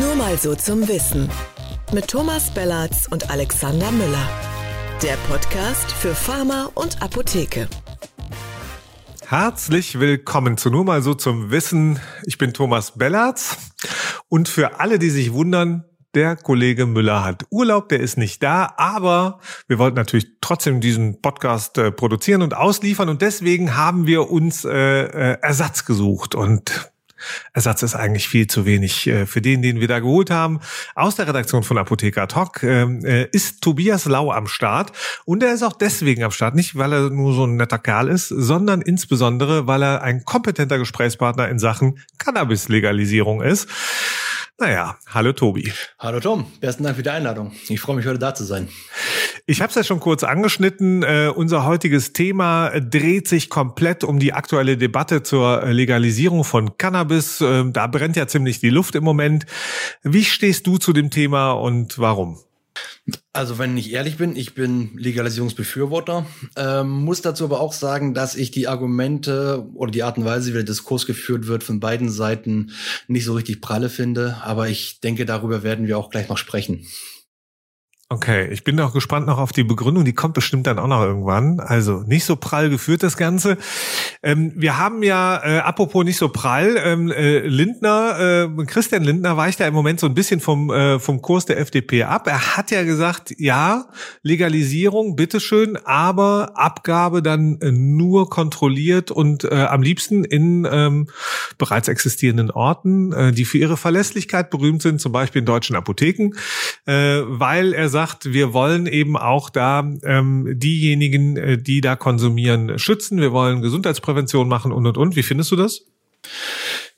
Nur mal so zum Wissen. Mit Thomas Bellatz und Alexander Müller. Der Podcast für Pharma und Apotheke. Herzlich willkommen zu Nur mal so zum Wissen. Ich bin Thomas Bellatz und für alle, die sich wundern, der Kollege Müller hat Urlaub, der ist nicht da, aber wir wollten natürlich trotzdem diesen Podcast äh, produzieren und ausliefern und deswegen haben wir uns äh, äh, Ersatz gesucht und Ersatz ist eigentlich viel zu wenig äh, für den, den wir da geholt haben. Aus der Redaktion von Apotheker Talk ähm, äh, ist Tobias Lau am Start und er ist auch deswegen am Start, nicht weil er nur so ein netter Kerl ist, sondern insbesondere, weil er ein kompetenter Gesprächspartner in Sachen Cannabis-Legalisierung ist. Naja, hallo Tobi. Hallo Tom, besten Dank für die Einladung. Ich freue mich heute da zu sein. Ich habe es ja schon kurz angeschnitten. Äh, unser heutiges Thema dreht sich komplett um die aktuelle Debatte zur Legalisierung von Cannabis. Äh, da brennt ja ziemlich die Luft im Moment. Wie stehst du zu dem Thema und warum? Also wenn ich ehrlich bin, ich bin Legalisierungsbefürworter, ähm, muss dazu aber auch sagen, dass ich die Argumente oder die Art und Weise, wie der Diskurs geführt wird, von beiden Seiten nicht so richtig pralle finde. Aber ich denke, darüber werden wir auch gleich noch sprechen. Okay, ich bin auch gespannt noch auf die Begründung, die kommt bestimmt dann auch noch irgendwann. Also nicht so prall geführt das Ganze. Ähm, wir haben ja, äh, apropos nicht so prall, ähm, äh, Lindner, äh, Christian Lindner weicht ja im Moment so ein bisschen vom, äh, vom Kurs der FDP ab. Er hat ja gesagt, ja, Legalisierung, bitteschön, aber Abgabe dann äh, nur kontrolliert und äh, am liebsten in ähm, bereits existierenden Orten, äh, die für ihre Verlässlichkeit berühmt sind, zum Beispiel in deutschen Apotheken, äh, weil er sagt, wir wollen eben auch da ähm, diejenigen, äh, die da konsumieren, schützen. Wir wollen Gesundheitsprävention machen und und und. Wie findest du das?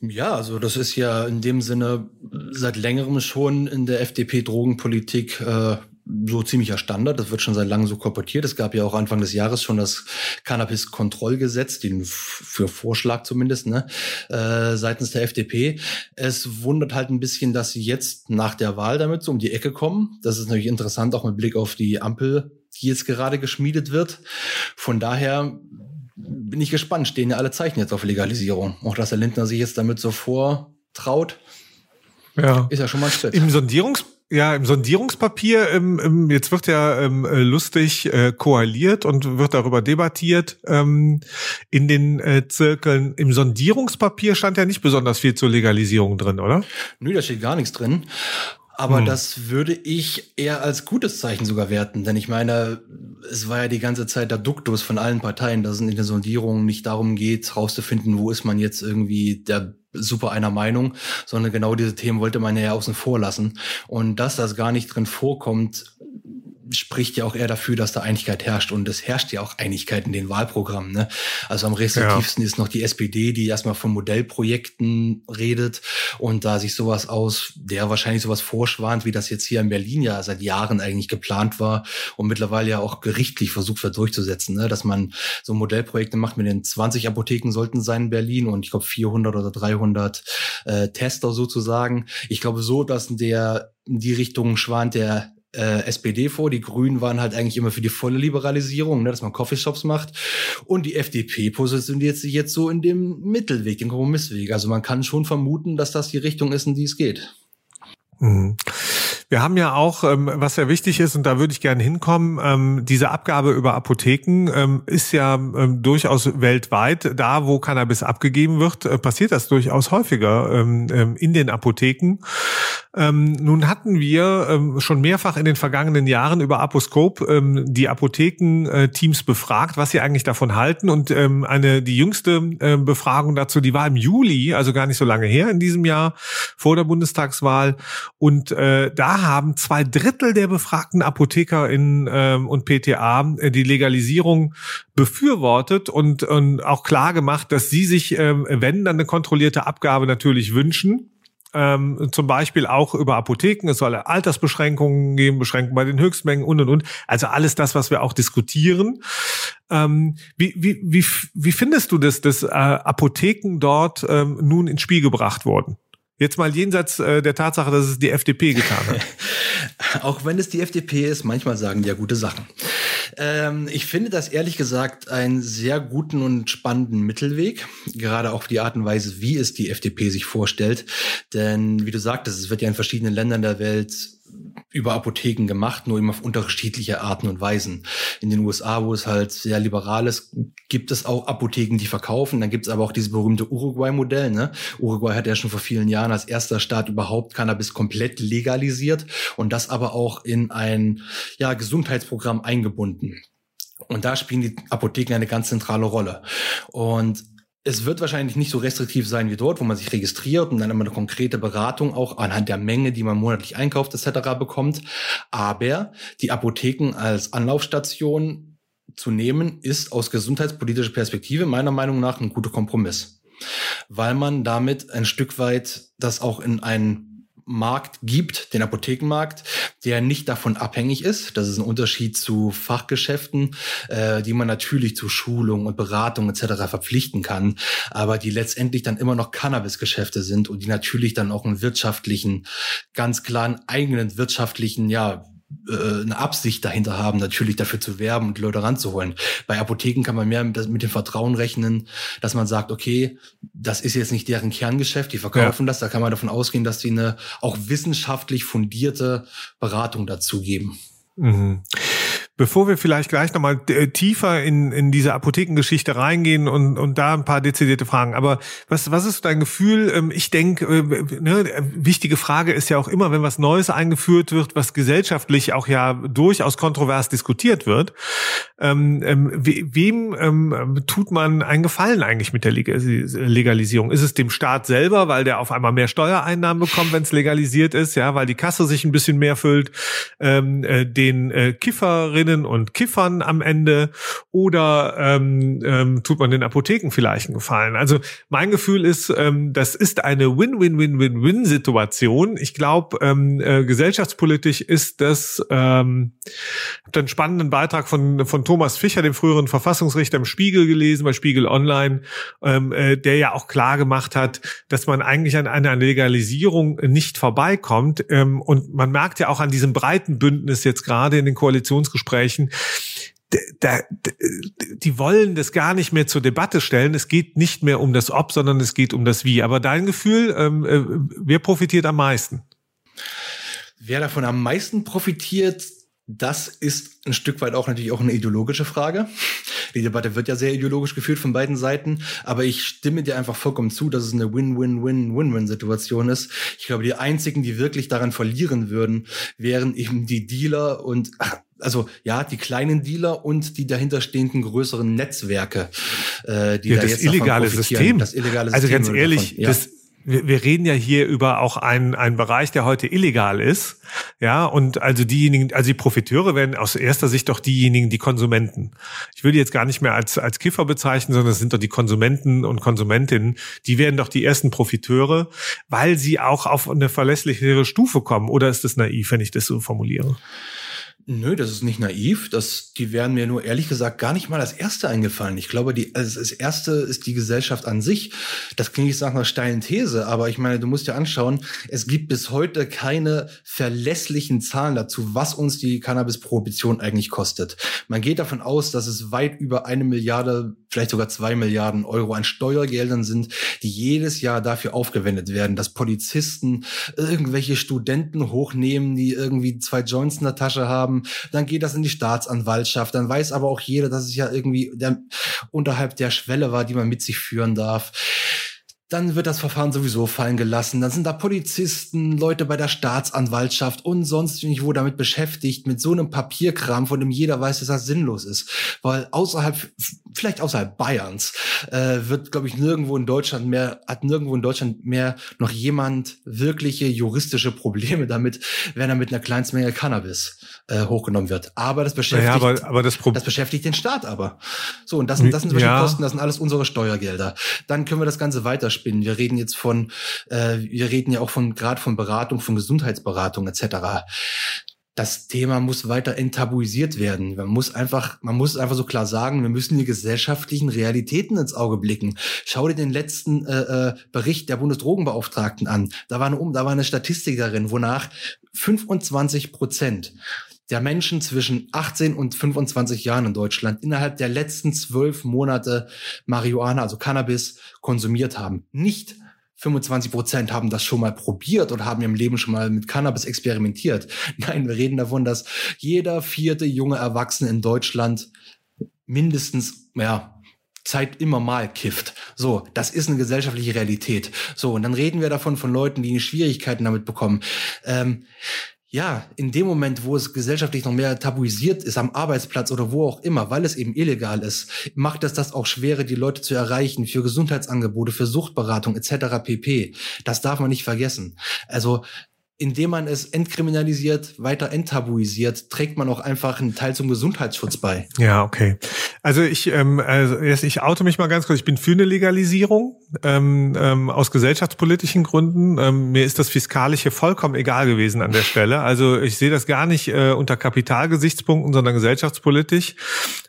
Ja, also das ist ja in dem Sinne seit längerem schon in der FDP-Drogenpolitik äh, so ziemlicher Standard. Das wird schon seit langem so korportiert. Es gab ja auch Anfang des Jahres schon das Cannabis-Kontrollgesetz, den für Vorschlag zumindest, ne, äh, seitens der FDP. Es wundert halt ein bisschen, dass sie jetzt nach der Wahl damit so um die Ecke kommen. Das ist natürlich interessant, auch mit Blick auf die Ampel, die jetzt gerade geschmiedet wird. Von daher bin ich gespannt, stehen ja alle Zeichen jetzt auf Legalisierung. Auch dass der Lindner sich jetzt damit so vortraut, ja. ist ja schon mal ein Schritt. Im Sondierungs ja, im Sondierungspapier, ähm, ähm, jetzt wird ja ähm, äh, lustig äh, koaliert und wird darüber debattiert ähm, in den äh, Zirkeln. Im Sondierungspapier stand ja nicht besonders viel zur Legalisierung drin, oder? Nö, da steht gar nichts drin. Aber hm. das würde ich eher als gutes Zeichen sogar werten, denn ich meine, es war ja die ganze Zeit der Duktus von allen Parteien, dass es in der Sondierung nicht darum geht, rauszufinden, wo ist man jetzt irgendwie der super einer Meinung, sondern genau diese Themen wollte man ja außen vor lassen. Und dass das gar nicht drin vorkommt, spricht ja auch eher dafür, dass da Einigkeit herrscht. Und es herrscht ja auch Einigkeit in den Wahlprogrammen. Ne? Also am restriktivsten ja. ist noch die SPD, die erstmal von Modellprojekten redet und da sich sowas aus, der wahrscheinlich sowas vorschwant, wie das jetzt hier in Berlin ja seit Jahren eigentlich geplant war und mittlerweile ja auch gerichtlich versucht wird durchzusetzen, ne? dass man so Modellprojekte macht mit den 20 Apotheken sollten sein in Berlin und ich glaube 400 oder 300 äh, Tester sozusagen. Ich glaube so, dass der in die Richtung schwant der äh, SPD vor. Die Grünen waren halt eigentlich immer für die volle Liberalisierung, ne, dass man Coffeeshops macht. Und die FDP positioniert sich jetzt so in dem Mittelweg, den Kompromissweg. Also man kann schon vermuten, dass das die Richtung ist, in die es geht. Mhm. Wir haben ja auch, ähm, was sehr wichtig ist, und da würde ich gerne hinkommen, ähm, diese Abgabe über Apotheken ähm, ist ja durchaus weltweit. Da, wo Cannabis abgegeben wird, äh, passiert das durchaus häufiger in den Apotheken. nun hatten wir schon mehrfach in den vergangenen Jahren über Aposcope die Apothekenteams befragt, was sie eigentlich davon halten. Und eine die jüngste Befragung dazu, die war im Juli, also gar nicht so lange her in diesem Jahr vor der Bundestagswahl. Und äh, da haben zwei Drittel der befragten ApothekerInnen ähm, und PTA äh, die Legalisierung befürwortet und, und auch klar gemacht, dass sie sich, ähm, wenn dann eine kontrollierte Abgabe natürlich wünschen, ähm, zum Beispiel auch über Apotheken. Es soll Altersbeschränkungen geben, Beschränkungen bei den Höchstmengen und und und. Also alles das, was wir auch diskutieren. Ähm, wie, wie, wie, wie findest du das, dass äh, Apotheken dort ähm, nun ins Spiel gebracht wurden? Jetzt mal jenseits äh, der Tatsache, dass es die FDP getan hat. Auch wenn es die FDP ist, manchmal sagen die ja gute Sachen. Ähm, ich finde das ehrlich gesagt einen sehr guten und spannenden Mittelweg, gerade auch die Art und Weise, wie es die FDP sich vorstellt. Denn wie du sagtest, es wird ja in verschiedenen Ländern der Welt über Apotheken gemacht, nur immer auf unterschiedliche Arten und Weisen. In den USA, wo es halt sehr liberal ist, gibt es auch Apotheken, die verkaufen. Dann gibt es aber auch dieses berühmte Uruguay-Modell. Ne? Uruguay hat ja schon vor vielen Jahren als erster Staat überhaupt Cannabis komplett legalisiert und das aber auch in ein ja, Gesundheitsprogramm eingebunden. Und da spielen die Apotheken eine ganz zentrale Rolle. Und es wird wahrscheinlich nicht so restriktiv sein wie dort, wo man sich registriert und dann immer eine konkrete Beratung auch anhand der Menge, die man monatlich einkauft etc. bekommt. Aber die Apotheken als Anlaufstation zu nehmen, ist aus gesundheitspolitischer Perspektive meiner Meinung nach ein guter Kompromiss, weil man damit ein Stück weit das auch in einen Markt gibt, den Apothekenmarkt, der nicht davon abhängig ist. Das ist ein Unterschied zu Fachgeschäften, äh, die man natürlich zu Schulung und Beratung etc. verpflichten kann, aber die letztendlich dann immer noch Cannabisgeschäfte sind und die natürlich dann auch einen wirtschaftlichen, ganz klaren eigenen wirtschaftlichen, ja, äh, eine Absicht dahinter haben, natürlich dafür zu werben und die Leute ranzuholen. Bei Apotheken kann man mehr mit dem Vertrauen rechnen, dass man sagt, okay, das ist jetzt nicht deren Kerngeschäft, die verkaufen ja. das, da kann man davon ausgehen, dass sie eine auch wissenschaftlich fundierte Beratung dazu geben. Mhm. Bevor wir vielleicht gleich nochmal äh, tiefer in, in diese Apothekengeschichte reingehen und, und da ein paar dezidierte Fragen. Aber was, was ist dein Gefühl? Ähm, ich denke, äh, ne, wichtige Frage ist ja auch immer, wenn was Neues eingeführt wird, was gesellschaftlich auch ja durchaus kontrovers diskutiert wird, ähm, ähm, wem ähm, tut man einen Gefallen eigentlich mit der Legalisierung? Ist es dem Staat selber, weil der auf einmal mehr Steuereinnahmen bekommt, wenn es legalisiert ist, ja, weil die Kasse sich ein bisschen mehr füllt, ähm, äh, den äh, Kifferinnen Kifferinnen und Kiffern am Ende oder ähm, ähm, tut man den Apotheken vielleicht einen Gefallen? Also mein Gefühl ist, ähm, das ist eine Win-Win-Win-Win-Win-Situation. Ich glaube, ähm, äh, gesellschaftspolitisch ist das ähm, habe einen spannenden Beitrag von von Thomas Fischer, dem früheren Verfassungsrichter im Spiegel gelesen, bei Spiegel Online, ähm, äh, der ja auch klar gemacht hat, dass man eigentlich an einer Legalisierung nicht vorbeikommt. Ähm, und man merkt ja auch an diesem breiten Bündnis jetzt gerade in den Koalitionsgesprächen sprechen, da, da, die wollen das gar nicht mehr zur Debatte stellen. Es geht nicht mehr um das Ob, sondern es geht um das Wie. Aber dein Gefühl, ähm, äh, wer profitiert am meisten? Wer davon am meisten profitiert, das ist ein Stück weit auch natürlich auch eine ideologische Frage. Die Debatte wird ja sehr ideologisch geführt von beiden Seiten, aber ich stimme dir einfach vollkommen zu, dass es eine Win-Win-Win-Win-Win-Situation ist. Ich glaube, die einzigen, die wirklich daran verlieren würden, wären eben die Dealer und also ja, die kleinen Dealer und die dahinterstehenden größeren Netzwerke, äh, die ja, da das jetzt illegale System. Das illegale also System. Also ganz ehrlich, davon, ja. das, wir, wir reden ja hier über auch einen, einen Bereich, der heute illegal ist. Ja, und also diejenigen, also die Profiteure werden aus erster Sicht doch diejenigen, die Konsumenten. Ich würde jetzt gar nicht mehr als, als Kiffer bezeichnen, sondern es sind doch die Konsumenten und Konsumentinnen, die werden doch die ersten Profiteure, weil sie auch auf eine verlässlichere Stufe kommen. Oder ist das naiv, wenn ich das so formuliere? Nö, das ist nicht naiv. Das, die wären mir nur ehrlich gesagt gar nicht mal als erste eingefallen. Ich glaube, die, also das erste ist die Gesellschaft an sich. Das klingt jetzt nach einer steilen These, aber ich meine, du musst dir anschauen, es gibt bis heute keine verlässlichen Zahlen dazu, was uns die Cannabis-Prohibition eigentlich kostet. Man geht davon aus, dass es weit über eine Milliarde, vielleicht sogar zwei Milliarden Euro an Steuergeldern sind, die jedes Jahr dafür aufgewendet werden, dass Polizisten irgendwelche Studenten hochnehmen, die irgendwie zwei Joints in der Tasche haben. Dann geht das in die Staatsanwaltschaft, dann weiß aber auch jeder, dass es ja irgendwie der, unterhalb der Schwelle war, die man mit sich führen darf dann wird das Verfahren sowieso fallen gelassen. Dann sind da Polizisten, Leute bei der Staatsanwaltschaft und sonst irgendwo damit beschäftigt, mit so einem Papierkram, von dem jeder weiß, dass das sinnlos ist. Weil außerhalb, vielleicht außerhalb Bayerns, äh, wird, glaube ich, nirgendwo in Deutschland mehr, hat nirgendwo in Deutschland mehr noch jemand wirkliche juristische Probleme damit, wenn er mit einer Kleinstmenge Cannabis äh, hochgenommen wird. Aber das beschäftigt, ja, aber, aber das, das, beschäftigt den Staat aber. So, und das, das sind solche ja. Kosten, das sind alles unsere Steuergelder. Dann können wir das Ganze weiter weiterspinnen. Wir reden jetzt von, äh, wir reden ja auch von gerade von Beratung, von Gesundheitsberatung etc das Thema muss weiter enttabuisiert werden. Man muss einfach, man muss einfach so klar sagen, wir müssen die gesellschaftlichen Realitäten ins Auge blicken. Schau dir den letzten äh, äh, Bericht der Bundesdrogenbeauftragten an. Da war eine, da war eine Statistik darin, wonach 25 Prozent der Menschen zwischen 18 und 25 Jahren in Deutschland innerhalb der letzten zwölf Monate Marihuana, also Cannabis, konsumiert haben. Nicht 25 Prozent haben das schon mal probiert und haben im Leben schon mal mit Cannabis experimentiert. Nein, wir reden davon, dass jeder vierte junge Erwachsene in Deutschland mindestens, ja, Zeit immer mal kifft. So, das ist eine gesellschaftliche Realität. So, und dann reden wir davon von Leuten, die Schwierigkeiten damit bekommen. Ähm, ja, in dem Moment, wo es gesellschaftlich noch mehr tabuisiert ist, am Arbeitsplatz oder wo auch immer, weil es eben illegal ist, macht es das auch schwerer, die Leute zu erreichen für Gesundheitsangebote, für Suchtberatung etc. pp. Das darf man nicht vergessen. Also indem man es entkriminalisiert, weiter enttabuisiert, trägt man auch einfach einen Teil zum Gesundheitsschutz bei. Ja, okay. Also ich, ähm, also ich oute mich mal ganz kurz. Ich bin für eine Legalisierung ähm, ähm, aus gesellschaftspolitischen Gründen. Ähm, mir ist das Fiskalische vollkommen egal gewesen an der Stelle. Also ich sehe das gar nicht äh, unter Kapitalgesichtspunkten, sondern gesellschaftspolitisch.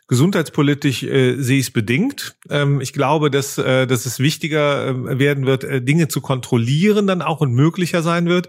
Gesundheitspolitisch äh, sehe ich es bedingt. Ähm, ich glaube, dass, äh, dass es wichtiger äh, werden wird, äh, Dinge zu kontrollieren dann auch und möglicher sein wird.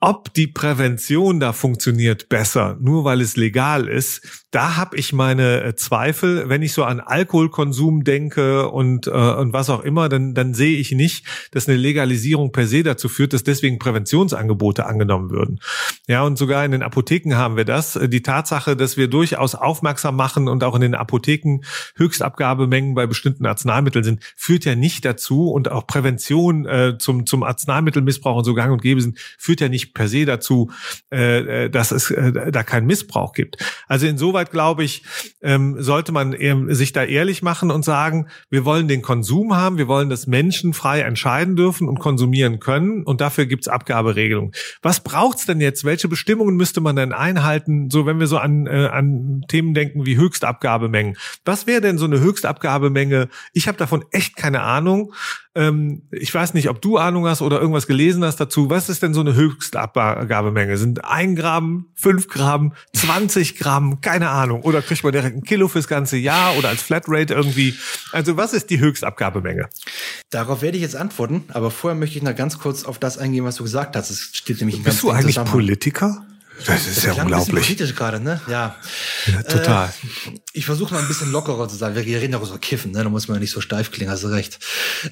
Ob die Prävention da funktioniert besser, nur weil es legal ist, da habe ich meine äh, Zweifel. Wenn ich so an Alkoholkonsum denke und, äh, und was auch immer, dann, dann sehe ich nicht, dass eine Legalisierung per se dazu führt, dass deswegen Präventionsangebote angenommen würden. Ja, und sogar in den Apotheken haben wir das. Die Tatsache, dass wir durchaus aufmerksam machen und auch in den Apotheken Höchstabgabemengen bei bestimmten Arzneimitteln sind, führt ja nicht dazu und auch Prävention äh, zum, zum Arzneimittelmissbrauch und so gang und gäbe sind, führt ja nicht per se dazu, äh, äh dass es äh, da keinen Missbrauch gibt. Also insoweit glaube ich, ähm, sollte man sich da ehrlich machen und sagen, wir wollen den Konsum haben, wir wollen, dass Menschen frei entscheiden dürfen und konsumieren können und dafür gibt's Abgaberegelungen. Was braucht's denn jetzt? Welche Bestimmungen müsste man denn einhalten? So, wenn wir so an, äh, an Themen denken wie Höchstabgabemengen. Was wäre denn so eine Höchstabgabemenge? Ich habe davon echt keine Ahnung. Ähm, ich weiß nicht, ob du Ahnung hast oder irgendwas gelesen hast dazu. Was ist denn so eine Höchstabgabemenge? Sind ein Gramm, fünf Gramm, 20 Gramm? Keine Ahnung. Oder kriegt man direkt ein Kilo fürs ganze Jahr oder als Flatrate irgendwie? Also was ist die Höchstabgabemenge? Darauf werde ich jetzt antworten, aber vorher möchte ich noch ganz kurz auf das eingehen, was du gesagt hast. Es steht nämlich Bist du eigentlich Politiker? Das ist das ja unglaublich. Politisch gerade, ne? Ja. ja total. Äh, ich versuche mal ein bisschen lockerer zu sein. Wir reden ja so Kiffen, ne? Da muss man ja nicht so steif klingen, hast du recht.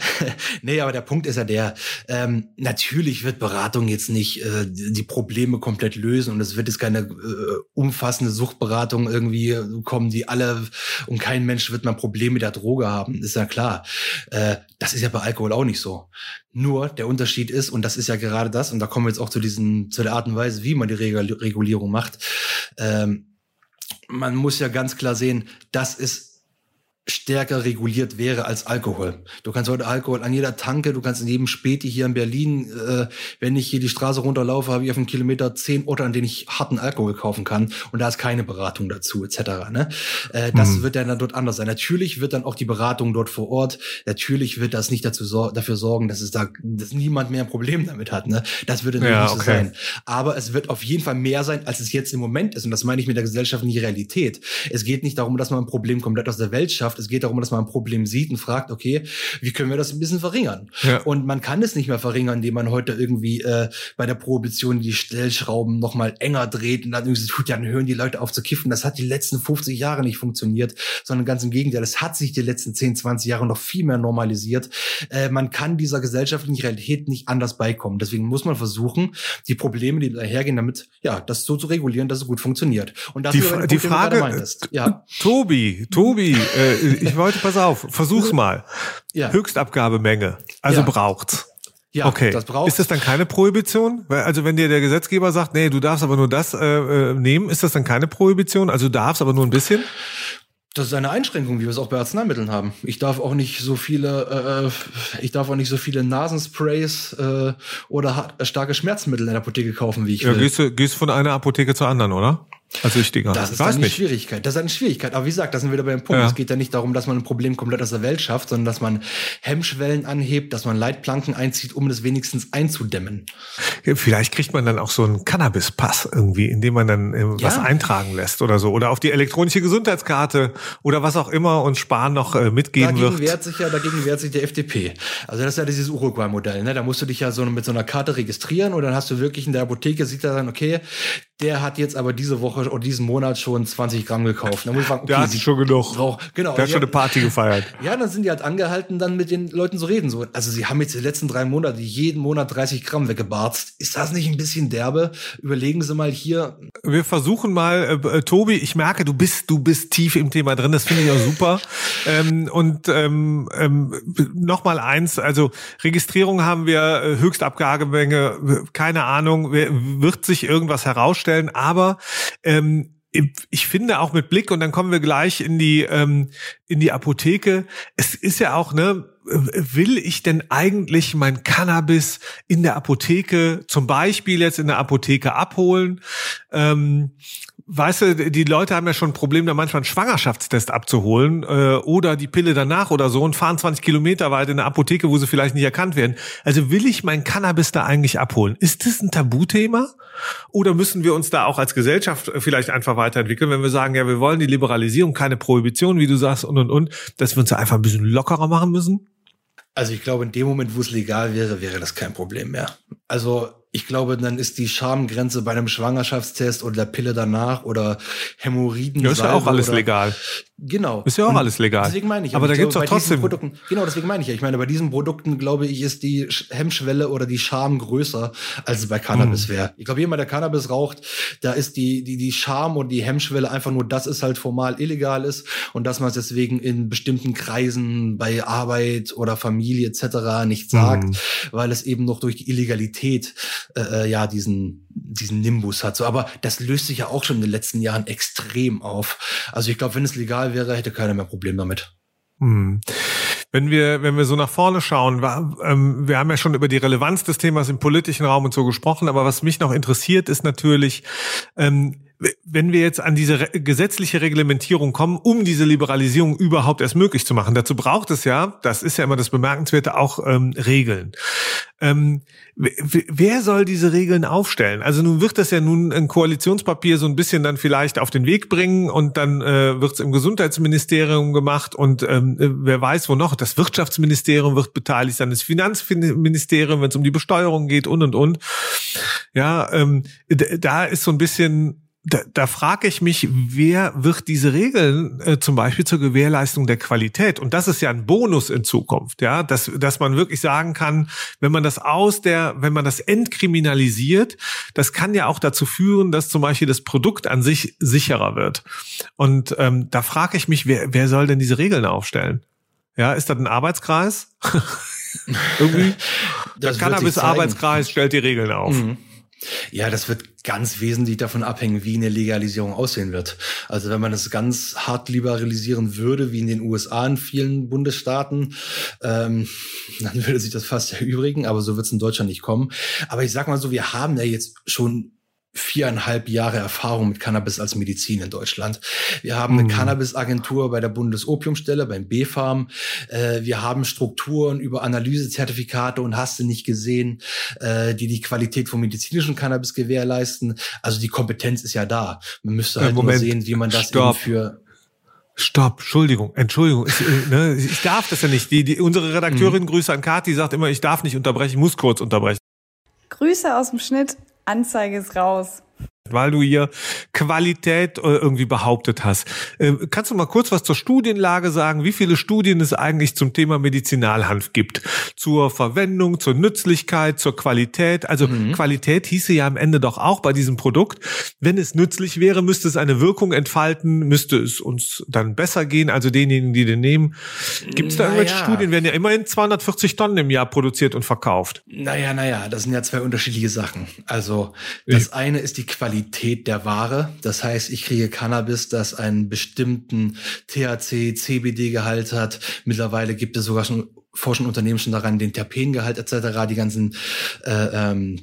nee, aber der Punkt ist ja der, ähm, natürlich wird Beratung jetzt nicht äh, die Probleme komplett lösen und es wird jetzt keine äh, umfassende Suchtberatung irgendwie kommen, die alle und kein Mensch wird mal Probleme mit der Droge haben, ist ja klar. Äh, das ist ja bei Alkohol auch nicht so. Nur der Unterschied ist, und das ist ja gerade das, und da kommen wir jetzt auch zu diesen, zu der Art und Weise, wie man die Regulierung macht. Ähm, man muss ja ganz klar sehen, das ist stärker reguliert wäre als Alkohol. Du kannst heute Alkohol an jeder Tanke, du kannst in jedem Späti hier in Berlin, äh, wenn ich hier die Straße runterlaufe, habe ich auf einem Kilometer zehn Orte, an denen ich harten Alkohol kaufen kann und da ist keine Beratung dazu etc. Ne? Äh, das hm. wird dann dort anders sein. Natürlich wird dann auch die Beratung dort vor Ort, natürlich wird das nicht dazu sor dafür sorgen, dass es da dass niemand mehr ein Problem damit hat. Ne? Das würde natürlich ja, nicht so sein. Aber es wird auf jeden Fall mehr sein, als es jetzt im Moment ist und das meine ich mit der gesellschaftlichen Realität. Es geht nicht darum, dass man ein Problem komplett aus der Welt schafft, schafft. Es geht darum, dass man ein Problem sieht und fragt, okay, wie können wir das ein bisschen verringern? Ja. Und man kann es nicht mehr verringern, indem man heute irgendwie äh, bei der Prohibition die Stellschrauben noch mal enger dreht und dann irgendwie tut, ja, dann hören die Leute auf zu kiffen. Das hat die letzten 50 Jahre nicht funktioniert, sondern ganz im Gegenteil. Es hat sich die letzten 10, 20 Jahre noch viel mehr normalisiert. Äh, man kann dieser gesellschaftlichen Realität nicht anders beikommen. Deswegen muss man versuchen, die Probleme, die dahergehen, damit, ja, das so zu regulieren, dass es gut funktioniert. Und das die, die Frage, ja. Tobi, Tobi, äh, ich wollte, pass auf, versuch's mal. Ja. Höchstabgabemenge. Also ja. braucht's. Ja, okay. das braucht. Ist das dann keine Prohibition? Also wenn dir der Gesetzgeber sagt, nee, du darfst aber nur das äh, äh, nehmen, ist das dann keine Prohibition? Also du darfst aber nur ein bisschen? Das ist eine Einschränkung, wie wir es auch bei Arzneimitteln haben. Ich darf auch nicht so viele, äh, ich darf auch nicht so viele Nasensprays äh, oder starke Schmerzmittel in der Apotheke kaufen, wie ich will. Ja, gehst du gehst von einer Apotheke zur anderen, oder? Als Süchtiger. Das ist Weiß eine nicht. Schwierigkeit. Das ist eine Schwierigkeit. Aber wie gesagt, da sind wir wieder beim Punkt. Ja. Es geht ja nicht darum, dass man ein Problem komplett aus der Welt schafft, sondern dass man Hemmschwellen anhebt, dass man Leitplanken einzieht, um das wenigstens einzudämmen. Vielleicht kriegt man dann auch so einen Cannabis-Pass irgendwie, indem man dann äh, was ja. eintragen lässt oder so. Oder auf die elektronische Gesundheitskarte oder was auch immer und Sparen noch äh, mitgeben dagegen wird. Wehrt sich ja, dagegen wehrt sich der FDP. Also das ist ja dieses Uruguay-Modell. Ne? Da musst du dich ja so mit so einer Karte registrieren und dann hast du wirklich in der Apotheke, sieht er dann, okay, der hat jetzt aber diese Woche oder diesen Monat schon 20 Gramm gekauft. Dann muss ich fragen, okay, der hat schon genug. Rauch, genau. Der hat schon eine Party gefeiert. Ja, dann sind die halt angehalten, dann mit den Leuten zu reden. So, also sie haben jetzt die letzten drei Monate jeden Monat 30 Gramm weggebarzt. Ist das nicht ein bisschen derbe? Überlegen Sie mal hier. Wir versuchen mal, äh, äh Tobi, ich merke, du bist, du bist tief im Thema drin. Das finde ich auch super. ähm, und ähm, ähm, noch mal eins, also Registrierung haben wir, äh, Höchstabgagemenge, keine Ahnung, wird sich irgendwas herausstellen, aber ähm, ich finde auch mit Blick und dann kommen wir gleich in die ähm, in die Apotheke. Es ist ja auch ne, will ich denn eigentlich mein Cannabis in der Apotheke, zum Beispiel jetzt in der Apotheke abholen? Ähm, weißt du, die Leute haben ja schon ein Problem, da manchmal einen Schwangerschaftstest abzuholen äh, oder die Pille danach oder so und fahren 20 Kilometer weit in eine Apotheke, wo sie vielleicht nicht erkannt werden. Also will ich mein Cannabis da eigentlich abholen? Ist das ein Tabuthema? Oder müssen wir uns da auch als Gesellschaft vielleicht einfach weiterentwickeln, wenn wir sagen, ja, wir wollen die Liberalisierung, keine Prohibition, wie du sagst, und und und, dass wir uns da einfach ein bisschen lockerer machen müssen? Also ich glaube, in dem Moment, wo es legal wäre, wäre das kein Problem mehr. Also ich glaube, dann ist die Schamgrenze bei einem Schwangerschaftstest oder der Pille danach oder Hämorrhoiden. Ja, ist ja auch alles legal. Genau. Ist ja auch und alles legal. Deswegen meine ich. Aber da gibt's auch trotzdem. Produkten, genau, deswegen meine ich ja. Ich meine, bei diesen Produkten, glaube ich, ist die Hemmschwelle oder die Scham größer, als es bei Cannabis mhm. wäre. Ich glaube, jemand, der Cannabis raucht, da ist die, die, die Scham und die Hemmschwelle einfach nur, dass es halt formal illegal ist und dass man es deswegen in bestimmten Kreisen bei Arbeit oder Familie etc. nicht sagt, mhm. weil es eben noch durch die Illegalität äh, äh ja diesen diesen Nimbus hat. So, aber das löst sich ja auch schon in den letzten Jahren extrem auf. Also ich glaube, wenn es legal wäre, hätte keiner mehr Problem damit. Hm. Wenn wir, wenn wir so nach vorne schauen, wir, ähm, wir haben ja schon über die Relevanz des Themas im politischen Raum und so gesprochen, aber was mich noch interessiert, ist natürlich, ähm, wenn wir jetzt an diese gesetzliche Reglementierung kommen, um diese Liberalisierung überhaupt erst möglich zu machen, dazu braucht es ja, das ist ja immer das Bemerkenswerte, auch ähm, Regeln. Ähm, wer soll diese Regeln aufstellen? Also nun wird das ja nun ein Koalitionspapier so ein bisschen dann vielleicht auf den Weg bringen und dann äh, wird es im Gesundheitsministerium gemacht und ähm, wer weiß wo noch. Das Wirtschaftsministerium wird beteiligt, dann das Finanzministerium, wenn es um die Besteuerung geht und und und. Ja, ähm, da ist so ein bisschen da, da frage ich mich, wer wird diese Regeln äh, zum Beispiel zur Gewährleistung der Qualität? Und das ist ja ein Bonus in Zukunft, ja, dass, dass man wirklich sagen kann, wenn man das aus der, wenn man das entkriminalisiert, das kann ja auch dazu führen, dass zum Beispiel das Produkt an sich sicherer wird. Und ähm, da frage ich mich, wer, wer soll denn diese Regeln aufstellen? Ja, ist das ein Arbeitskreis? Irgendwie? Das Der Cannabis-Arbeitskreis stellt die Regeln auf. Mhm. Ja, das wird ganz wesentlich davon abhängen, wie eine Legalisierung aussehen wird. Also wenn man es ganz hart liberalisieren würde, wie in den USA in vielen Bundesstaaten, ähm, dann würde sich das fast erübrigen, aber so wird es in Deutschland nicht kommen. Aber ich sag mal so, wir haben ja jetzt schon viereinhalb Jahre Erfahrung mit Cannabis als Medizin in Deutschland. Wir haben eine mhm. Cannabis-Agentur bei der Bundesopiumstelle, beim BfArM. Äh, wir haben Strukturen über Analysezertifikate und hast du nicht gesehen, äh, die die Qualität von medizinischem Cannabis gewährleisten. Also die Kompetenz ist ja da. Man müsste halt Moment. nur sehen, wie man das Stopp. eben für Stopp, Entschuldigung, Entschuldigung. Ich, äh, ne, ich darf das ja nicht. Die, die, unsere Redakteurin, mhm. Grüße an Kathi, sagt immer, ich darf nicht unterbrechen, ich muss kurz unterbrechen. Grüße aus dem Schnitt. Anzeige ist raus weil du hier Qualität äh, irgendwie behauptet hast. Ähm, kannst du mal kurz was zur Studienlage sagen, wie viele Studien es eigentlich zum Thema Medizinalhanf gibt? Zur Verwendung, zur Nützlichkeit, zur Qualität. Also mhm. Qualität hieße ja am Ende doch auch bei diesem Produkt. Wenn es nützlich wäre, müsste es eine Wirkung entfalten, müsste es uns dann besser gehen, also denjenigen, die den nehmen. Gibt es da naja. irgendwelche Studien? Werden ja immerhin 240 Tonnen im Jahr produziert und verkauft. Naja, naja, das sind ja zwei unterschiedliche Sachen. Also das ich eine ist die Qualität Qualität der Ware. Das heißt, ich kriege Cannabis, das einen bestimmten THC, CBD-Gehalt hat. Mittlerweile gibt es sogar schon forschen Unternehmen schon daran, den Terpengehalt etc., die ganzen äh, ähm,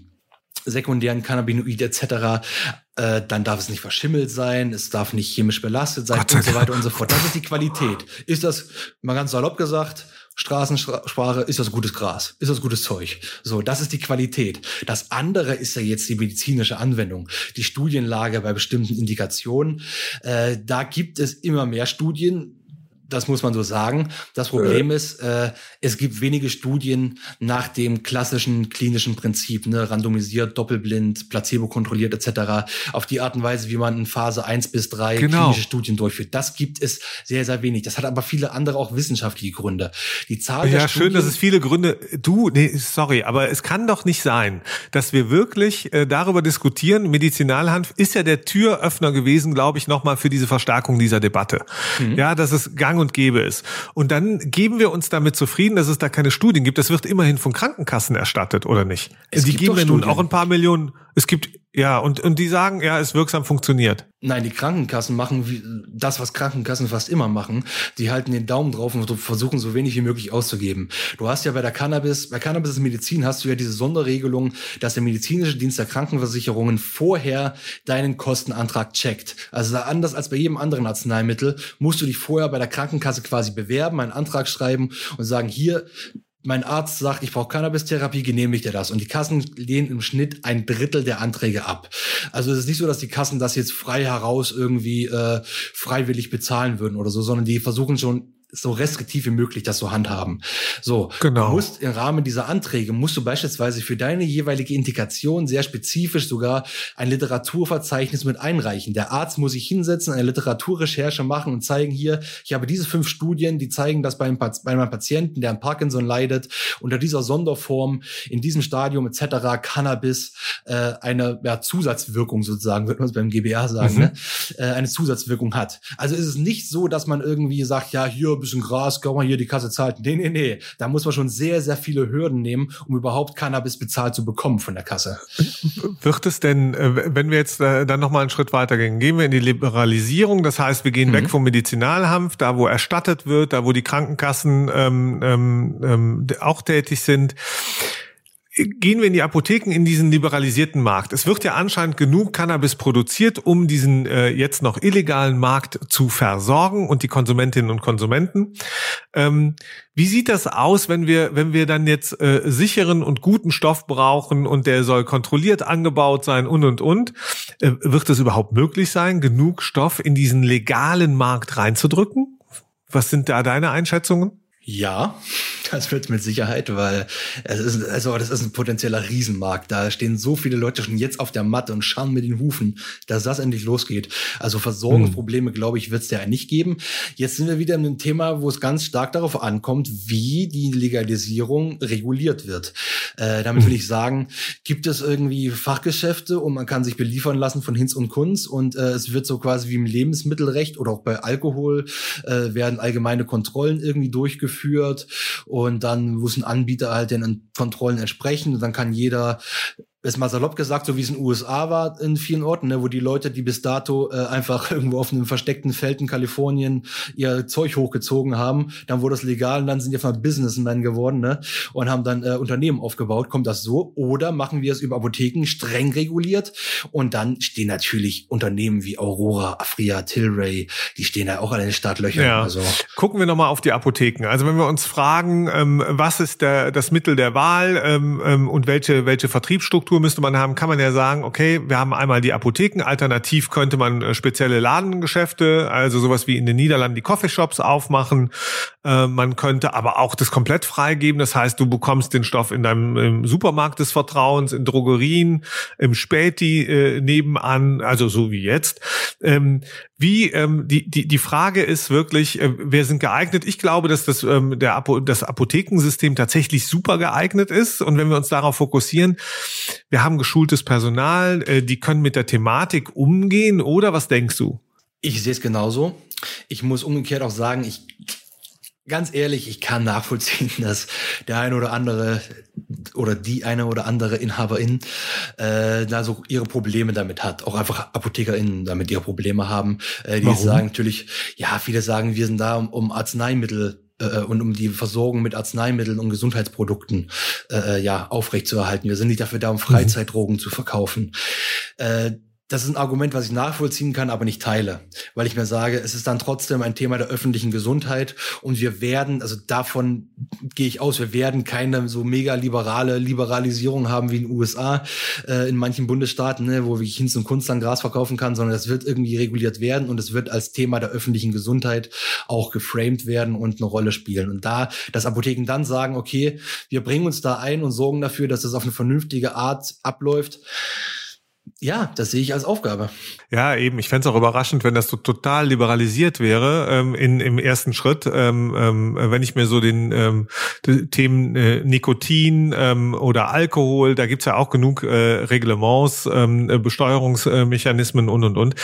sekundären Cannabinoide etc., äh, dann darf es nicht verschimmelt sein, es darf nicht chemisch belastet sein Gott und so weiter und so fort. Das ist die Qualität. Ist das, mal ganz salopp gesagt, Straßensprache, ist das gutes Gras, ist das gutes Zeug. So, das ist die Qualität. Das andere ist ja jetzt die medizinische Anwendung, die Studienlage bei bestimmten Indikationen. Äh, da gibt es immer mehr Studien, Das muss man so sagen. Das Problem äh. ist, äh, es gibt wenige Studien nach dem klassischen klinischen Prinzip, ne, randomisiert, doppelblind, placebo kontrolliert etc. Auf die Art und Weise, wie man in Phase 1 bis 3 genau. klinische Studien durchführt. Das gibt es sehr, sehr wenig. Das hat aber viele andere auch wissenschaftliche Gründe. Die Zahl Ja, schön, dass es viele Gründe. Du, nee, sorry, aber es kann doch nicht sein, dass wir wirklich äh, darüber diskutieren. Medizinalhanf ist ja der Türöffner gewesen, glaube ich, nochmal für diese Verstärkung dieser Debatte. Mhm. Ja, dass es gang und gäbe ist. Und dann geben wir uns damit zufrieden, dass es da keine Studien gibt. Das wird immerhin von Krankenkassen erstattet, oder nicht? Es die geben ja nun auch ein paar Millionen. Es gibt ja, und, und die sagen, ja, es wirksam funktioniert. Nein, die Krankenkassen machen das, was Krankenkassen fast immer machen. Die halten den Daumen drauf und versuchen so wenig wie möglich auszugeben. Du hast ja bei der Cannabis, bei Cannabis ist Medizin hast du ja diese Sonderregelung, dass der medizinische Dienst der Krankenversicherungen vorher deinen Kostenantrag checkt. Also anders als bei jedem anderen Arzneimittel musst du dich vorher bei der Krankenkasse quasi bewerben, einen Antrag schreiben und sagen, hier, mein Arzt sagt, ich brauche Cannabis-Therapie, genehmigt er das. Und die Kassen lehnen im Schnitt ein Drittel der Anträge ab. Also es ist nicht so, dass die Kassen das jetzt frei heraus irgendwie äh, freiwillig bezahlen würden oder so, sondern die versuchen schon so restriktiv wie möglich das so handhaben. So, genau. du musst im Rahmen dieser Anträge musst du beispielsweise für deine jeweilige Indikation sehr spezifisch sogar ein Literaturverzeichnis mit einreichen. Der Arzt muss sich hinsetzen, eine Literaturrecherche machen und zeigen hier, ich habe diese fünf Studien, die zeigen, dass beim, bei meinem Patienten, der an Parkinson leidet, unter dieser Sonderform, in diesem Stadium etc. Cannabis äh, eine ja, Zusatzwirkung sozusagen, würde man es beim GBA sagen, mhm. ne? äh, eine Zusatzwirkung hat. Also ist es nicht so, dass man irgendwie sagt, ja, hier ein bisschen Gras, kann man hier die Kasse zahlen. Nee, nee, nee. Da muss man schon sehr, sehr viele Hürden nehmen, um überhaupt Cannabis bezahlt zu bekommen von der Kasse. Wird es denn, äh, wenn wir jetzt äh, dann nochmal einen Schritt weiter gehen, gehen wir in die Liberalisierung, das heißt, wir gehen mhm. weg vom Medizinalhanf, da wo erstattet wird, da wo die Krankenkassen ähm, ähm, ähm auch tätig sind gehen wir in die Apotheken in diesen liberalisierten Markt. Es wird ja anscheinend genug Cannabis produziert, um diesen äh, jetzt noch illegalen Markt zu versorgen und die Konsumentinnen und Konsumenten. Ähm, wie sieht das aus, wenn wir, wenn wir dann jetzt äh, sicheren und guten Stoff brauchen und der soll kontrolliert angebaut sein und und und? Äh, wird es überhaupt möglich sein, genug Stoff in diesen legalen Markt reinzudrücken? Was sind da deine Einschätzungen? Ja, das wird mit Sicherheit, weil es ist, also das ist ein potenzieller Riesenmarkt. Da stehen so viele Leute schon jetzt auf der Matte und schauen mit den Hufen, dass das endlich losgeht. Also Versorgungsprobleme, glaube ich, wird es ja nicht geben. Jetzt sind wir wieder in einem Thema, wo es ganz stark darauf ankommt, wie die Legalisierung reguliert wird. Äh, damit will hm. ich sagen, gibt es irgendwie Fachgeschäfte und man kann sich beliefern lassen von Hinz und Kunz und äh, es wird so quasi wie im Lebensmittelrecht oder auch bei Alkohol äh, werden allgemeine Kontrollen irgendwie durchgeführt geführt und dann muss ein Anbieter halt den Kontrollen entsprechen. Und dann kann jeder ist mal salopp gesagt, so wie es in den USA war in vielen Orten, ne, wo die Leute, die bis dato äh, einfach irgendwo auf einem versteckten Feld in Kalifornien ihr Zeug hochgezogen haben, dann wurde es legal und dann sind die einfach Businessmen geworden ne, und haben dann äh, Unternehmen aufgebaut. Kommt das so? Oder machen wir es über Apotheken streng reguliert und dann stehen natürlich Unternehmen wie Aurora, Afria, Tilray, die stehen da auch alle in den Startlöchern. Ja. Also. Gucken wir nochmal auf die Apotheken. Also wenn wir uns fragen, ähm, was ist der, das Mittel der Wahl ähm, ähm, und welche, welche Vertriebsstruktur Infrastruktur müsste man haben, kann man ja sagen, okay, wir haben einmal die Apotheken, alternativ könnte man äh, spezielle Ladengeschäfte, also sowas wie in den Niederlanden die Coffeeshops aufmachen. Äh, man könnte aber auch das komplett freigeben, das heißt, du bekommst den Stoff in deinem Supermarkt des Vertrauens, in Drogerien, im Späti äh, nebenan, also so wie jetzt. Ähm, wie ähm, die die die Frage ist wirklich, äh, wer sind geeignet? Ich glaube, dass das ähm, der Apo das Apothekensystem tatsächlich super geeignet ist und wenn wir uns darauf fokussieren, wir haben geschultes Personal, äh, die können mit der Thematik umgehen oder was denkst du? Ich sehe es genauso. Ich muss umgekehrt auch sagen, ich ganz ehrlich, ich kann nachvollziehen, dass der eine oder andere oder die eine oder andere Inhaberin äh, da so ihre Probleme damit hat. Auch einfach ApothekerInnen damit ihre Probleme haben. Äh, die Warum? sagen natürlich, ja, viele sagen, wir sind da, um, um Arzneimittel äh, und um die Versorgung mit Arzneimitteln und Gesundheitsprodukten äh, ja aufrechtzuerhalten. Wir sind nicht dafür da, um mhm. Freizeitdrogen mhm. zu verkaufen. Äh, das ist ein Argument, was ich nachvollziehen kann, aber nicht teile, weil ich mir sage, es ist dann trotzdem ein Thema der öffentlichen Gesundheit und wir werden, also davon gehe ich aus, wir werden keine so mega liberale Liberalisierung haben wie in den USA, äh, in manchen Bundesstaaten, ne, wo ich Hinz und Kunst dann Gras verkaufen kann, sondern das wird irgendwie reguliert werden und es wird als Thema der öffentlichen Gesundheit auch geframed werden und eine Rolle spielen. Und da, dass Apotheken dann sagen, okay, wir bringen uns da ein und sorgen dafür, dass das auf eine vernünftige Art abläuft, ja, das sehe ich als Aufgabe. Ja, eben. Ich fände es auch überraschend, wenn das so total liberalisiert wäre ähm, in, im ersten Schritt. Ähm, ähm, wenn ich mir so den ähm, Themen äh, Nikotin ähm, oder Alkohol, da gibt's ja auch genug äh, Reglements, ähm, Besteuerungsmechanismen und, und, und.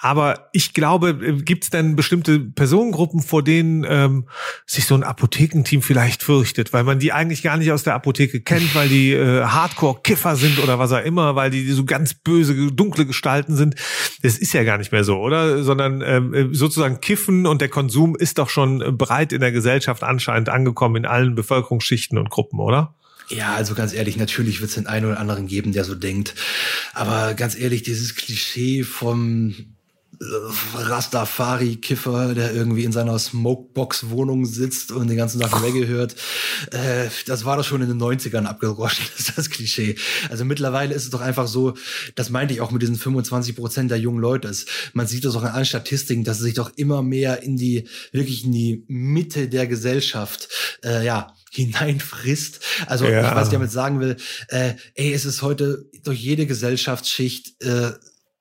Aber ich glaube, äh, gibt es denn bestimmte Personengruppen, vor denen ähm, sich so ein Apothekenteam vielleicht fürchtet, weil man die eigentlich gar nicht aus der Apotheke kennt, weil die äh, Hardcore-Kiffer sind oder was auch immer, weil die, die so ganz böse, dunkle Gestalten sind. Das ist ja gar nicht mehr so, oder? Sondern ähm, äh, sozusagen Kiffen und der Konsum ist doch schon breit in der Gesellschaft anscheinend angekommen in allen Bevölkerungsschichten und Gruppen, oder? Ja, also ganz ehrlich, natürlich wird es den einen oder anderen geben, der so denkt. Aber ganz ehrlich, dieses Klischee vom Rastafari-Kiffer, der irgendwie in seiner Smokebox-Wohnung sitzt und den ganzen Tag Reggae hört. Äh, das war doch schon in den 90ern abgeroschen, das ist das Klischee. Also mittlerweile ist es doch einfach so, das meinte ich auch mit diesen 25 Prozent der jungen Leute. Man sieht das auch in allen Statistiken, dass es sich doch immer mehr in die, wirklich in die Mitte der Gesellschaft, äh, ja, hineinfrisst. Also ja. was ich damit sagen will, äh, ey, es ist heute durch jede Gesellschaftsschicht äh,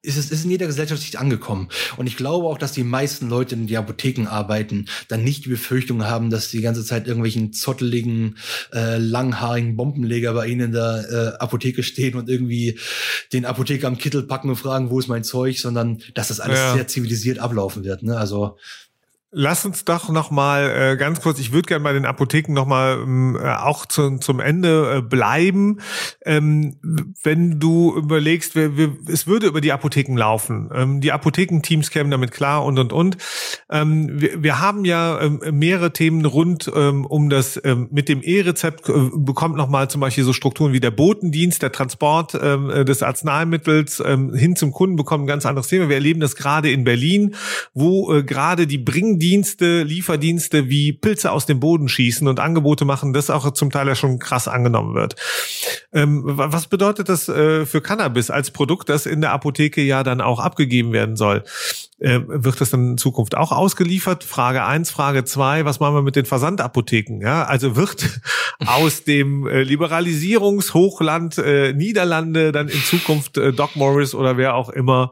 ist es ist in jeder Gesellschaft nicht angekommen. Und ich glaube auch, dass die meisten Leute, in die Apotheken arbeiten, dann nicht die Befürchtung haben, dass die ganze Zeit irgendwelchen zotteligen, äh, langhaarigen Bombenleger bei ihnen in der äh, Apotheke stehen und irgendwie den Apotheker am Kittel packen und fragen, wo ist mein Zeug, sondern dass das alles ja. sehr zivilisiert ablaufen wird. Ne? Also Lass uns doch noch mal äh, ganz kurz, ich würde gerne bei den Apotheken noch mal ähm, äh, auch zu, zum Ende äh, bleiben. Ähm, wenn du überlegst, wir, wir, es würde über die Apotheken laufen. Ähm, die Apothekenteams kämen damit klar und, und, und. Ähm, wir, wir haben ja ähm, mehrere Themen rund ähm, um das, ähm, mit dem E-Rezept äh, bekommt noch mal zum Beispiel so Strukturen wie der Botendienst, der Transport ähm, äh, des Arzneimittels ähm, hin zum Kunden bekommt ein ganz anderes Thema. Wir erleben das gerade in Berlin, wo äh, gerade die Bringen Dienste, Lieferdienste wie Pilze aus dem Boden schießen und Angebote machen, das auch zum Teil ja schon krass angenommen wird. Ähm, was bedeutet das äh, für Cannabis als Produkt, das in der Apotheke ja dann auch abgegeben werden soll? Äh, wird das dann in Zukunft auch ausgeliefert? Frage eins, Frage zwei: was machen wir mit den Versandapotheken? Ja, also wird aus dem äh, Liberalisierungshochland äh, Niederlande dann in Zukunft äh, Doc Morris oder wer auch immer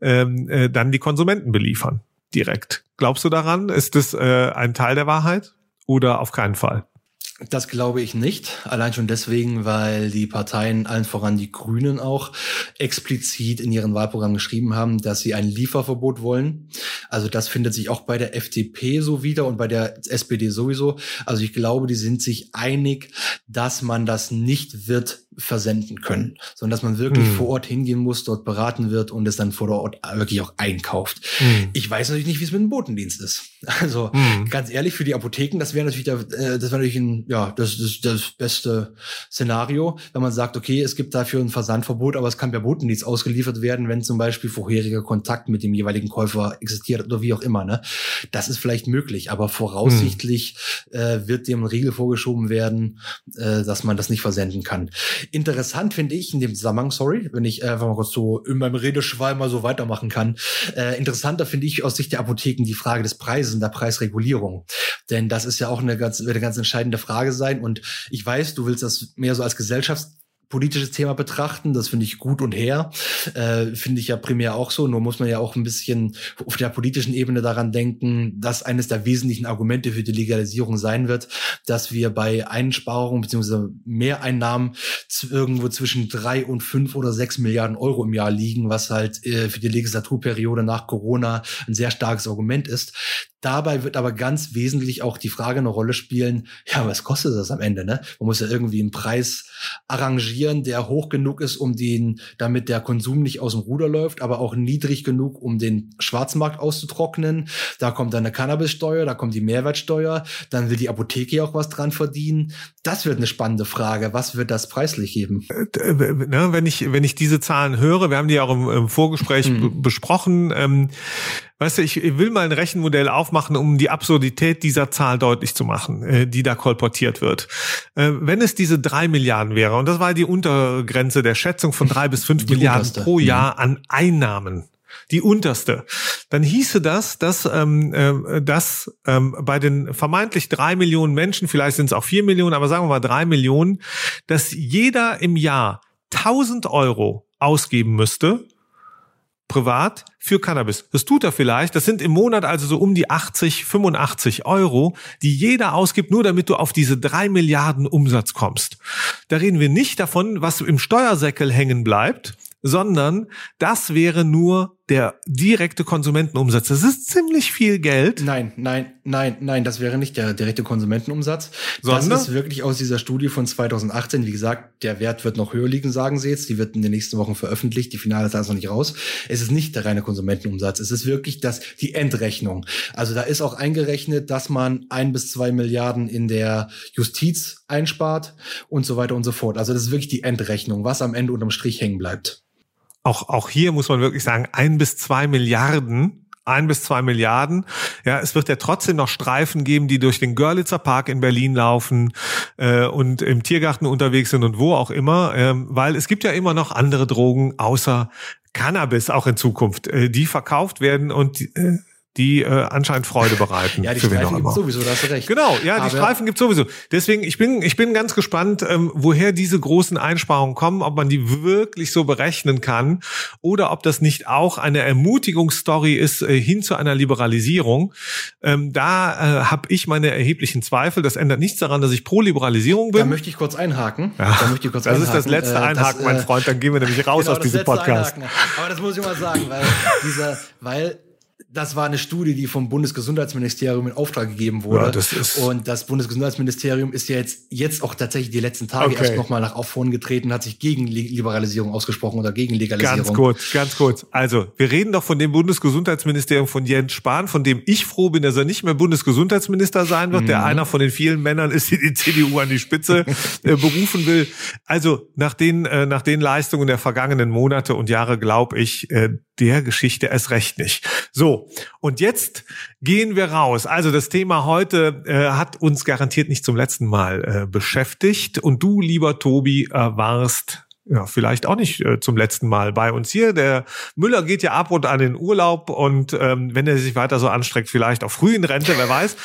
ähm, äh, dann die Konsumenten beliefern? direkt. Glaubst du daran? Ist das äh, ein Teil der Wahrheit oder auf keinen Fall? Das glaube ich nicht. Allein schon deswegen, weil die Parteien, allen voran die Grünen auch, explizit in ihren Wahlprogramm geschrieben haben, dass sie ein Lieferverbot wollen. Also das findet sich auch bei der FDP so wieder und bei der SPD sowieso. Also ich glaube, die sind sich einig, dass man das nicht wird versenden können, sondern dass man wirklich hm. vor Ort hingehen muss, dort beraten wird und es dann vor Ort wirklich auch einkauft. Hm. Ich weiß natürlich nicht, wie es mit dem Botendienst ist. Also hm. ganz ehrlich, für die Apotheken, das wäre natürlich, der, äh, das wäre natürlich ein, ja, das, das, das beste Szenario, wenn man sagt, okay, es gibt dafür ein Versandverbot, aber es kann per Botendienst ausgeliefert werden, wenn zum Beispiel vorheriger Kontakt mit dem jeweiligen Käufer existiert oder wie auch immer. Ne? Das ist vielleicht möglich, aber voraussichtlich hm. äh, wird dem ein Riegel vorgeschoben werden, äh, dass man das nicht versenden kann. Interessant finde ich in dem Zusammenhang, sorry, wenn ich einfach mal kurz so in meinem Redeschwall mal so weitermachen kann. Äh, interessanter finde ich aus Sicht der Apotheken die Frage des Preises und der Preisregulierung. Denn das ist ja auch eine ganz, eine ganz entscheidende Frage sein. Und ich weiß, du willst das mehr so als Gesellschafts politisches Thema betrachten. Das finde ich gut und her. Äh, finde ich ja primär auch so. Nur muss man ja auch ein bisschen auf der politischen Ebene daran denken, dass eines der wesentlichen Argumente für die Legalisierung sein wird, dass wir bei Einsparungen bzw. Mehreinnahmen irgendwo zwischen drei und fünf oder sechs Milliarden Euro im Jahr liegen, was halt äh, für die Legislaturperiode nach Corona ein sehr starkes Argument ist. Dabei wird aber ganz wesentlich auch die Frage eine Rolle spielen, ja, was kostet das am Ende, ne? Man muss ja irgendwie einen Preis arrangieren, der hoch genug ist, um den, damit der Konsum nicht aus dem Ruder läuft, aber auch niedrig genug, um den Schwarzmarkt auszutrocknen. Da kommt dann eine Cannabissteuer, da kommt die Mehrwertsteuer, dann will die Apotheke auch was dran verdienen. Das wird eine spannende Frage. Was wird das preislich geben? Äh, ne, wenn ich, wenn ich diese Zahlen höre, wir haben die auch im, im Vorgespräch mhm. besprochen, ähm, Weißt du, ich will mal ein Rechenmodell aufmachen, um die Absurdität dieser Zahl deutlich zu machen, äh, die da kolportiert wird. Äh, wenn es diese drei Milliarden wäre, und das war die Untergrenze der Schätzung von drei bis fünf Milliarden unterste. pro Jahr mhm. an Einnahmen, die unterste, dann hieße das, dass, ähm, äh, dass ähm, bei den vermeintlich drei Millionen Menschen, vielleicht sind es auch vier Millionen, aber sagen wir mal drei Millionen, dass jeder im Jahr 1000 Euro ausgeben müsste, privat für Cannabis. Das tut er vielleicht. Das sind im Monat also so um die 80, 85 Euro, die jeder ausgibt, nur damit du auf diese drei Milliarden Umsatz kommst. Da reden wir nicht davon, was im Steuersäckel hängen bleibt, sondern das wäre nur der direkte Konsumentenumsatz. Das ist ziemlich viel Geld. Nein, nein, nein, nein, das wäre nicht der direkte Konsumentenumsatz. Sondern? Das ist wirklich aus dieser Studie von 2018. Wie gesagt, der Wert wird noch höher liegen, sagen sie jetzt. Die wird in den nächsten Wochen veröffentlicht. Die finale Zahl ist noch nicht raus. Es ist nicht der reine Konsumentenumsatz. Es ist wirklich das, die Endrechnung. Also da ist auch eingerechnet, dass man ein bis zwei Milliarden in der Justiz einspart und so weiter und so fort. Also das ist wirklich die Endrechnung, was am Ende unterm Strich hängen bleibt auch, auch hier muss man wirklich sagen, ein bis zwei Milliarden ein bis zwei Milliarden. Ja, es wird ja trotzdem noch Streifen geben, die durch den Görlitzer Park in Berlin laufen äh, und im Tiergarten unterwegs sind und wo auch immer, ähm, weil es gibt ja immer noch andere Drogen außer Cannabis auch in Zukunft, äh, die verkauft werden und äh, die äh, anscheinend Freude bereiten. ja, die Streifen gibt sowieso, da hast du recht. Genau, ja, Aber die Streifen gibt sowieso. Deswegen, ich bin, ich bin ganz gespannt, ähm, woher diese großen Einsparungen kommen, ob man die wirklich so berechnen kann oder ob das nicht auch eine Ermutigungsstory ist äh, hin zu einer Liberalisierung. Ähm, da äh, habe ich meine erheblichen Zweifel. Das ändert nichts daran, dass ich pro Liberalisierung bin. Da möchte ich kurz einhaken. Ja, da möchte ich kurz das einhaken. ist das letzte äh, Einhaken, das, mein äh, Freund. Dann gehen wir nämlich raus genau, aus diesem Podcast. Einhaken. Aber das muss ich mal sagen, weil dieser, weil das war eine Studie, die vom Bundesgesundheitsministerium in Auftrag gegeben wurde. Ja, das ist und das Bundesgesundheitsministerium ist ja jetzt, jetzt auch tatsächlich die letzten Tage okay. erst nochmal nach vorn getreten, hat sich gegen Liberalisierung ausgesprochen oder gegen Legalisierung. Ganz kurz, ganz kurz. Also, wir reden doch von dem Bundesgesundheitsministerium von Jens Spahn, von dem ich froh bin, dass er nicht mehr Bundesgesundheitsminister sein wird, mhm. der einer von den vielen Männern ist, die die CDU an die Spitze äh, berufen will. Also, nach den, äh, nach den Leistungen der vergangenen Monate und Jahre glaube ich, äh, der Geschichte erst recht nicht. So, und jetzt gehen wir raus. Also das Thema heute äh, hat uns garantiert nicht zum letzten Mal äh, beschäftigt. Und du, lieber Tobi, äh, warst ja, vielleicht auch nicht äh, zum letzten Mal bei uns hier. Der Müller geht ja ab und an in Urlaub und ähm, wenn er sich weiter so anstreckt, vielleicht auch früh in Rente, wer weiß,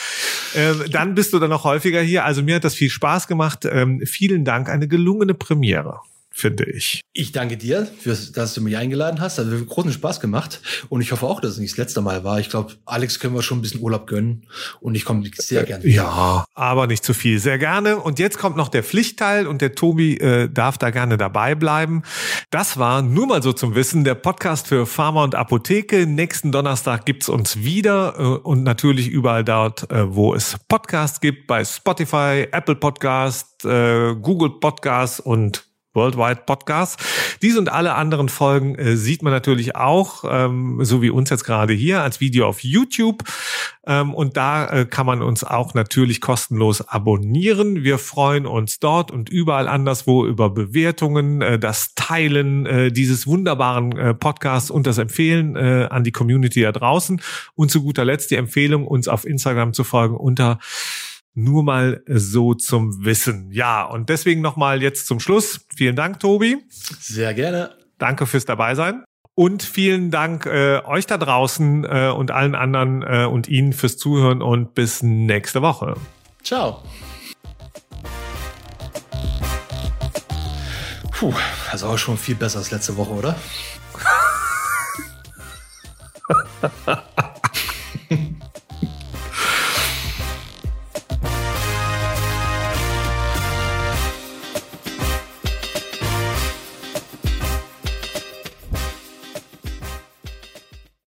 ähm, dann bist du dann noch häufiger hier. Also mir hat das viel Spaß gemacht. Ähm, vielen Dank, eine gelungene Premiere finde ich. Ich danke dir, für, dass du mich eingeladen hast. Also großen Spaß gemacht. Und ich hoffe auch, dass es nicht das letzte Mal war. Ich glaube, Alex können wir schon ein bisschen Urlaub gönnen. Und ich komme sehr äh, gerne. Ja, aber nicht zu viel. Sehr gerne. Und jetzt kommt noch der Pflichtteil und der Tobi äh, darf da gerne dabei bleiben. Das war nur mal so zum Wissen der Podcast für Pharma und Apotheke. Nächsten Donnerstag gibt's uns wieder äh, und natürlich überall dort, äh, wo es Podcasts gibt, bei Spotify, Apple Podcast, äh, Google Podcast und Worldwide Podcast. Dies und alle anderen Folgen äh, sieht man natürlich auch, ähm, so wie uns jetzt gerade hier, als Video auf YouTube. Ähm, und da äh, kann man uns auch natürlich kostenlos abonnieren. Wir freuen uns dort und überall anderswo über Bewertungen, äh, das Teilen äh, dieses wunderbaren äh, Podcasts und das Empfehlen äh, an die Community da draußen. Und zu guter Letzt die Empfehlung, uns auf Instagram zu folgen unter nur mal so zum Wissen. Ja, und deswegen nochmal jetzt zum Schluss. Vielen Dank, Tobi. Sehr gerne. Danke fürs Dabeisein. Und vielen Dank äh, euch da draußen äh, und allen anderen äh, und Ihnen fürs Zuhören und bis nächste Woche. Ciao. Puh, also auch schon viel besser als letzte Woche, oder?